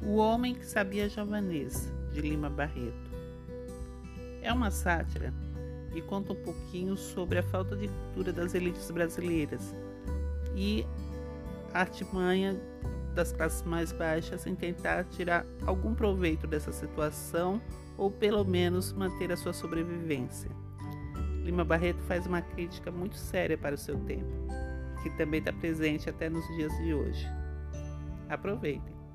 O Homem que Sabia Javanês, de Lima Barreto. É uma sátira e conta um pouquinho sobre a falta de cultura das elites brasileiras e a artimanha das classes mais baixas em tentar tirar algum proveito dessa situação ou pelo menos manter a sua sobrevivência. Lima Barreto faz uma crítica muito séria para o seu tempo, que também está presente até nos dias de hoje. Aproveitem!